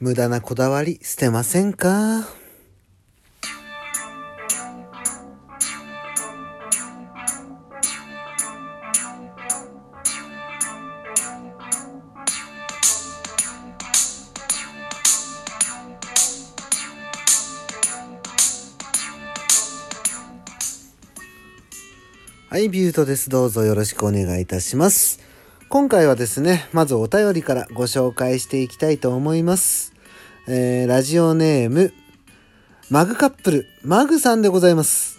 無駄なこだわり捨てませんか？はい、ビュートです。どうぞよろしくお願いいたします。今回はですね、まずお便りからご紹介していきたいと思います。えー、ラジオネーム、マグカップル、マグさんでございます。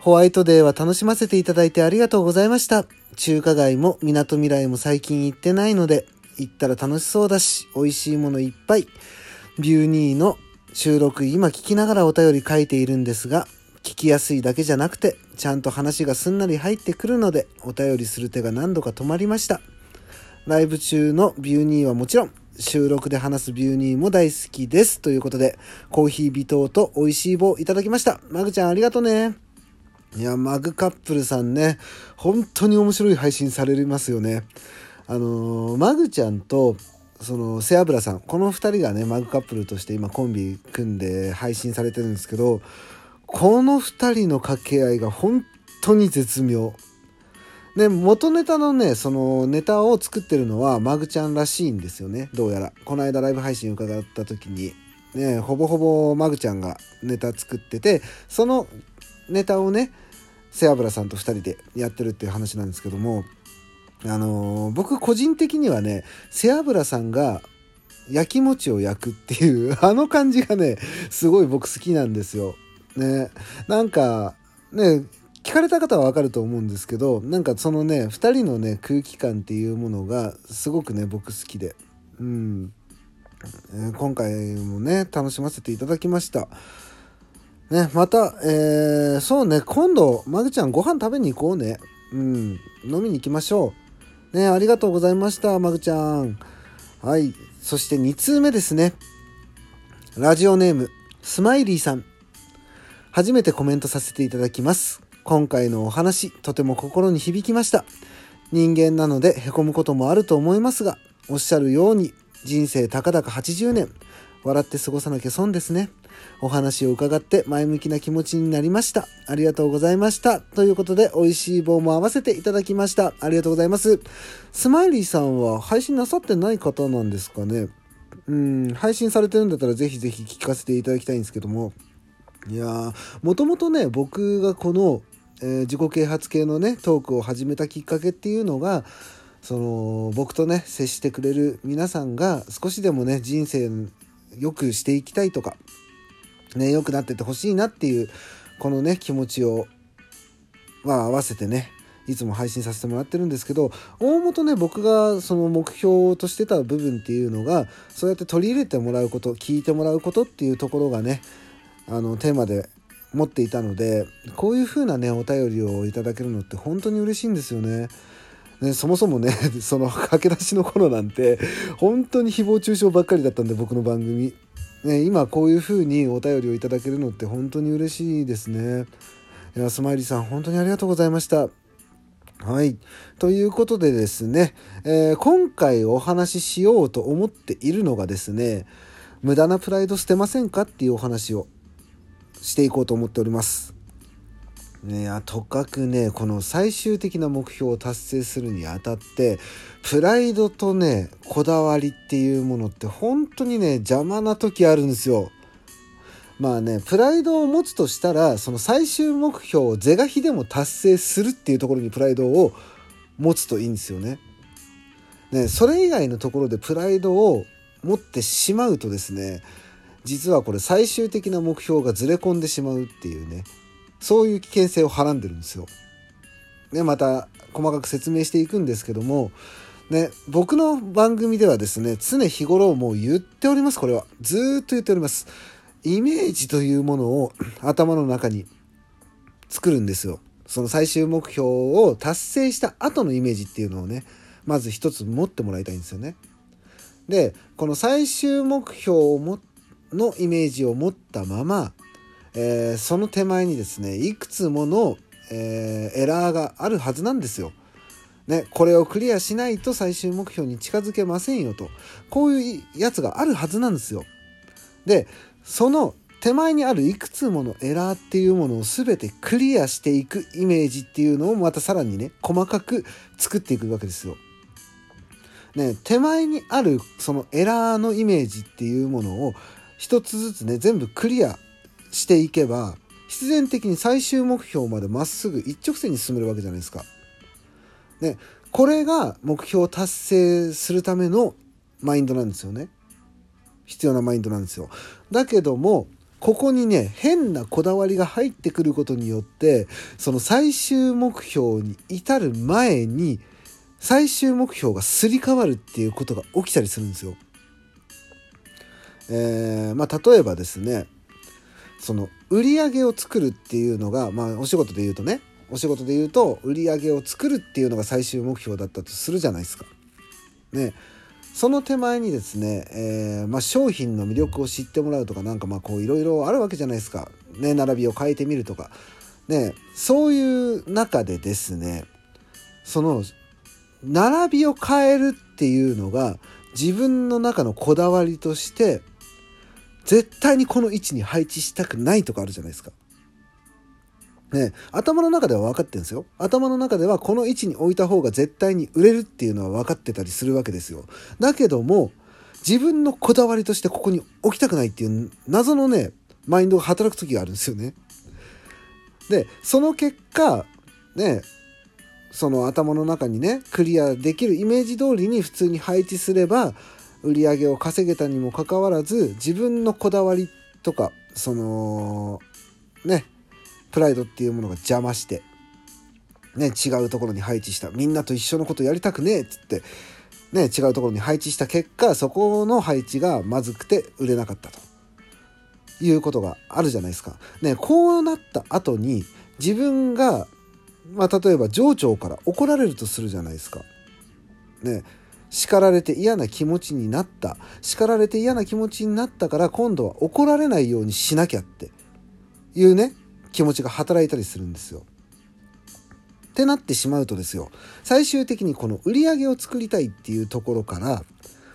ホワイトデーは楽しませていただいてありがとうございました。中華街も港未来も最近行ってないので、行ったら楽しそうだし、美味しいものいっぱい。ビューニーの収録今聞きながらお便り書いているんですが、聞きやすいだけじゃなくて、ちゃんと話がすんなり入ってくるので、お便りする手が何度か止まりました。ライブ中のビューニーはもちろん、収録で話すビューニーも大好きです。ということで、コーヒー微糖と美味しい棒いただきました。マグちゃんありがとうね。いや、マグカップルさんね、本当に面白い配信されますよね。あのー、マグちゃんと、その、背脂さん、この二人がね、マグカップルとして今コンビ組んで配信されてるんですけど、この2人の掛け合いが本当に絶妙。で、元ネタのね、そのネタを作ってるのはマグちゃんらしいんですよね。どうやら。この間ライブ配信伺った時に、ね、ほぼほぼマグちゃんがネタ作ってて、そのネタをね、背脂さんと2人でやってるっていう話なんですけども、あのー、僕個人的にはね、背脂さんが焼き餅を焼くっていう、あの感じがね、すごい僕好きなんですよ。ね、なんかね聞かれた方はわかると思うんですけどなんかそのね2人のね空気感っていうものがすごくね僕好きで、うん、今回もね楽しませていただきました。ね、また、えー、そうね今度マグちゃんご飯食べに行こうね。うん飲みに行きましょう。ねありがとうございましたマグちゃん。はいそして2通目ですね。ラジオネームスマイリーさん。初めてコメントさせていただきます。今回のお話、とても心に響きました。人間なので凹むこともあると思いますが、おっしゃるように、人生たかだか80年、笑って過ごさなきゃ損ですね。お話を伺って前向きな気持ちになりました。ありがとうございました。ということで、美味しい棒も合わせていただきました。ありがとうございます。スマイリーさんは配信なさってない方なんですかねうん、配信されてるんだったらぜひぜひ聞かせていただきたいんですけども、いやもともとね僕がこの、えー自己啓発系のねトークを始めたきっかけっていうのがその僕とね接してくれる皆さんが少しでもね人生良くしていきたいとかね良くなってってほしいなっていうこのね気持ちをまあ合わせてねいつも配信させてもらってるんですけど大元ね僕がその目標としてた部分っていうのがそうやって取り入れてもらうこと聞いてもらうことっていうところがねあのテーマで持っていたのでこういう風なねお便りをいただけるのって本当に嬉しいんですよね。ねそもそもね その駆け出しの頃なんて本当に誹謗中傷ばっかりだったんで僕の番組、ね、今こういう風にお便りをいただけるのって本当に嬉しいですね。いやスマイリーさん本当にありがとうございました。はい。ということでですね、えー今回お話ししようと思っているのがですね、無駄なプライド捨てませんかっていうお話をしていこうと思っております。ね、いやとかくねこの最終的な目標を達成するにあたってプライドとねこだわりっていうものって本当にね邪魔な時あるんですよ。まあねプライドを持つとしたらその最終目標を是が非でも達成するっていうところにプライドを持つといいんですよね。ねそれ以外のところでプライドを持ってしまうとですね実はこれ最終的な目標がずれ込んでしまうっていうねそういう危険性をはらんでるんですよ。ね、また細かく説明していくんですけども、ね、僕の番組ではですね常日頃もう言っておりますこれは。ずーっと言っております。イメージというものを 頭の中に作るんですよ。その最終目標を達成した後のイメージっていうのをねまず一つ持ってもらいたいんですよね。でこの最終目標をものイメージを持ったまま、えーその手前にですねいくつもの、えーエラーがあるはずなんですよ。ね、これをクリアしないと最終目標に近づけませんよとこういうやつがあるはずなんですよ。でその手前にあるいくつものエラーっていうものを全てクリアしていくイメージっていうのをまたさらにね細かく作っていくわけですよ。ね、手前にあるそのエラーのイメージっていうものを一つずつね全部クリアしていけば必然的に最終目標までまっすぐ一直線に進めるわけじゃないですか。ね、これが目標を達成するためのマインドなんですよね。必要なマインドなんですよ。だけどもここにね変なこだわりが入ってくることによってその最終目標に至る前に最終目標がすり替わるっていうことが起きたりするんですよ。えー、まあ例えばですねその売り上げを作るっていうのがまあお仕事で言うとねお仕事で言うと売り上げを作るっていうのが最終目標だったとするじゃないですか。ねその手前にですね、えー、まあ、商品の魅力を知ってもらうとかなんかまあこういろいろあるわけじゃないですか。ね並びを変えてみるとか。ねそういう中でですねその並びを変えるっていうのが自分の中のこだわりとして絶対にこの位置に配置したくないとかあるじゃないですか。ね、頭の中では分かってるんですよ。頭の中ではこの位置に置いた方が絶対に売れるっていうのは分かってたりするわけですよ。だけども、自分のこだわりとしてここに置きたくないっていう謎のね、マインドが働く時があるんですよね。で、その結果、ね、その頭の中にね、クリアできるイメージ通りに普通に配置すれば、売り上げを稼げたにもかかわらず、自分のこだわりとか、その、ね、プライドっていうものが邪魔して、ね、違うところに配置した。みんなと一緒のことやりたくねえっつって、ね、違うところに配置した結果、そこの配置がまずくて売れなかったと。いうことがあるじゃないですか。ね、こうなった後に自分が、まあ、例えば上長から怒られるとするじゃないですか。ね、叱られて嫌な気持ちになった。叱られて嫌な気持ちになったから今度は怒られないようにしなきゃっていうね、気持ちが働いたりするんですよ。ってなってしまうとですよ最終的にこの売り上げを作りたいっていうところから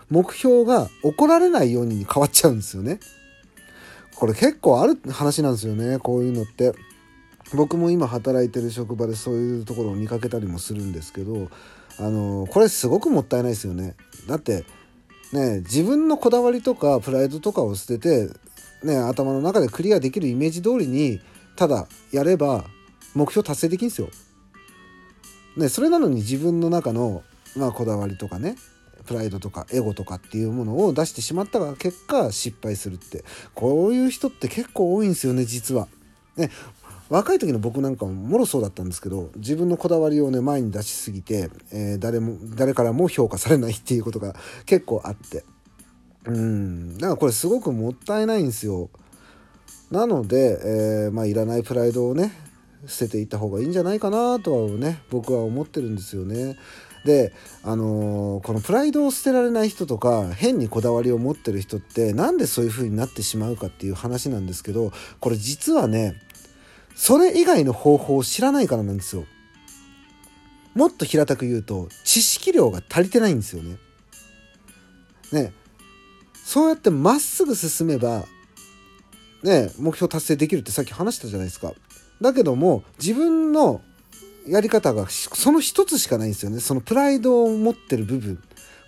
目標が怒られないようにに変わっちゃうんですよね。これ結構ある話なんですよねこういうのって。僕も今働いてる職場でそういうところを見かけたりもするんですけどあのこれすごくもったいないですよね。だってね自分のこだわりとかプライドとかを捨てて、ね、頭の中でクリアできるイメージ通りにただやれば目標達成できんですよ。ね、それなのに自分の中の、まあ、こだわりとかねプライドとかエゴとかっていうものを出してしまったが結果失敗するってこういう人って結構多いんですよね実は。ね若い時の僕なんかももろそうだったんですけど自分のこだわりをね前に出しすぎて、えー、誰も誰からも評価されないっていうことが結構あってうんだからこれすごくもったいないんですよ。なので、えー、まあ、いらないプライドをね捨てていった方がいいんじゃないかなとはね僕は思ってるんですよね。であのー、このプライドを捨てられない人とか変にこだわりを持ってる人ってなんでそういう風になってしまうかっていう話なんですけどこれ実はねそれ以外の方法を知らないからなんですよ。もっと平たく言うと知識量が足りてないんですよね。ねそうやってまっすぐ進めばね、目標達成できるってさっき話したじゃないですか。だけども自分のやり方がその一つしかないんですよね。そのプライドを持ってる部分。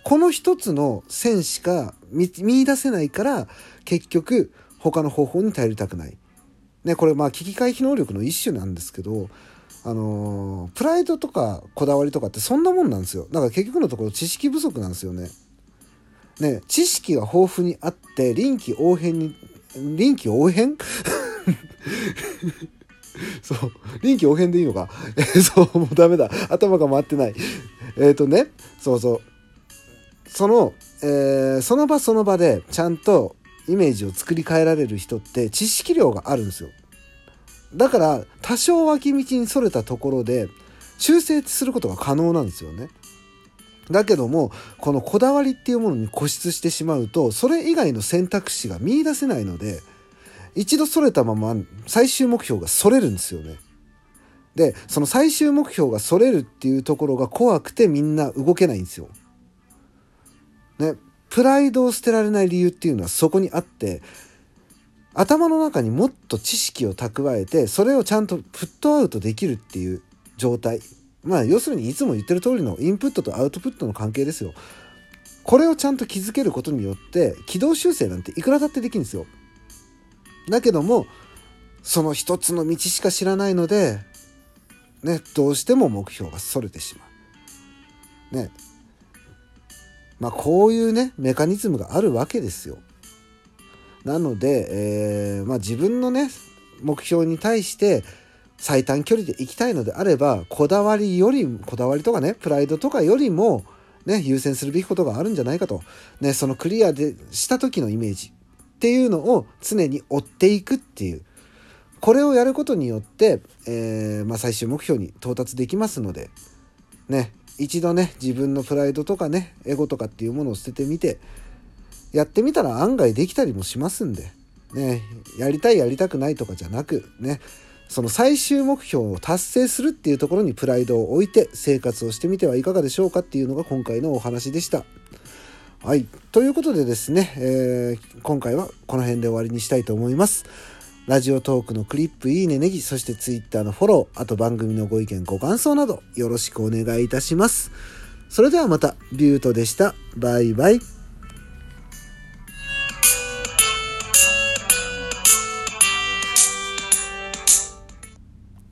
この一つの線しか見出せないから結局他の方法に頼りたくない。ね、これまあ危機回避能力の一種なんですけど、あのー、プライドとかこだわりとかってそんなもんなんですよ。だから結局のところ知識不足なんですよね。ね、知識が豊富にあって臨機応変に臨機応変？そう。臨機応変でいいのか？え そう、もうダメだ。頭が回ってない。えっ、ー、とね、そうそう。その、えー、その場その場でちゃんとイメージを作り変えられる人って知識量があるんですよ。だから多少脇道にそれたところで修正することが可能なんですよね。だけどもこのこだわりっていうものに固執してしまうとそれ以外の選択肢が見いだせないので一度それたまま最終目標がそれるんですよね。でその最終目標がそれるっていうところが怖くてみんな動けないんですよ。ね、プライドを捨てられない理由っていうのはそこにあって頭の中にもっと知識を蓄えてそれをちゃんとプットアウトできるっていう状態まあ要するにいつも言ってる通りのインプットとアウトプットの関係ですよ。これをちゃんと気づけることによって軌道修正なんていくらだってできるんですよ。だけどもその一つの道しか知らないのでねどうしても目標がそれてしまう。ねまあこういうねメカニズムがあるわけですよ。なので、えー、まあ、自分のね目標に対して最短距離で行きたいのであればこだわりよりこだわりとかねプライドとかよりもね、優先するべきことがあるんじゃないかと、ね、そのクリアでした時のイメージ。っていうのを常に追っていくっていう。これをやることによって、えー、まあ、最終目標に到達できますのでね一度ね自分のプライドとかねエゴとかっていうものを捨ててみてやってみたら案外できたりもしますんでねやりたいやりたくないとかじゃなくねその最終目標を達成するっていうところにプライドを置いて生活をしてみてはいかがでしょうかっていうのが今回のお話でした。はい。ということでですね、えー、今回はこの辺で終わりにしたいと思います。ラジオトークのクリップ、いいね、ネギ、そして Twitter のフォロー、あと番組のご意見、ご感想などよろしくお願いいたします。それではまた、ビュートでした。バイバイ。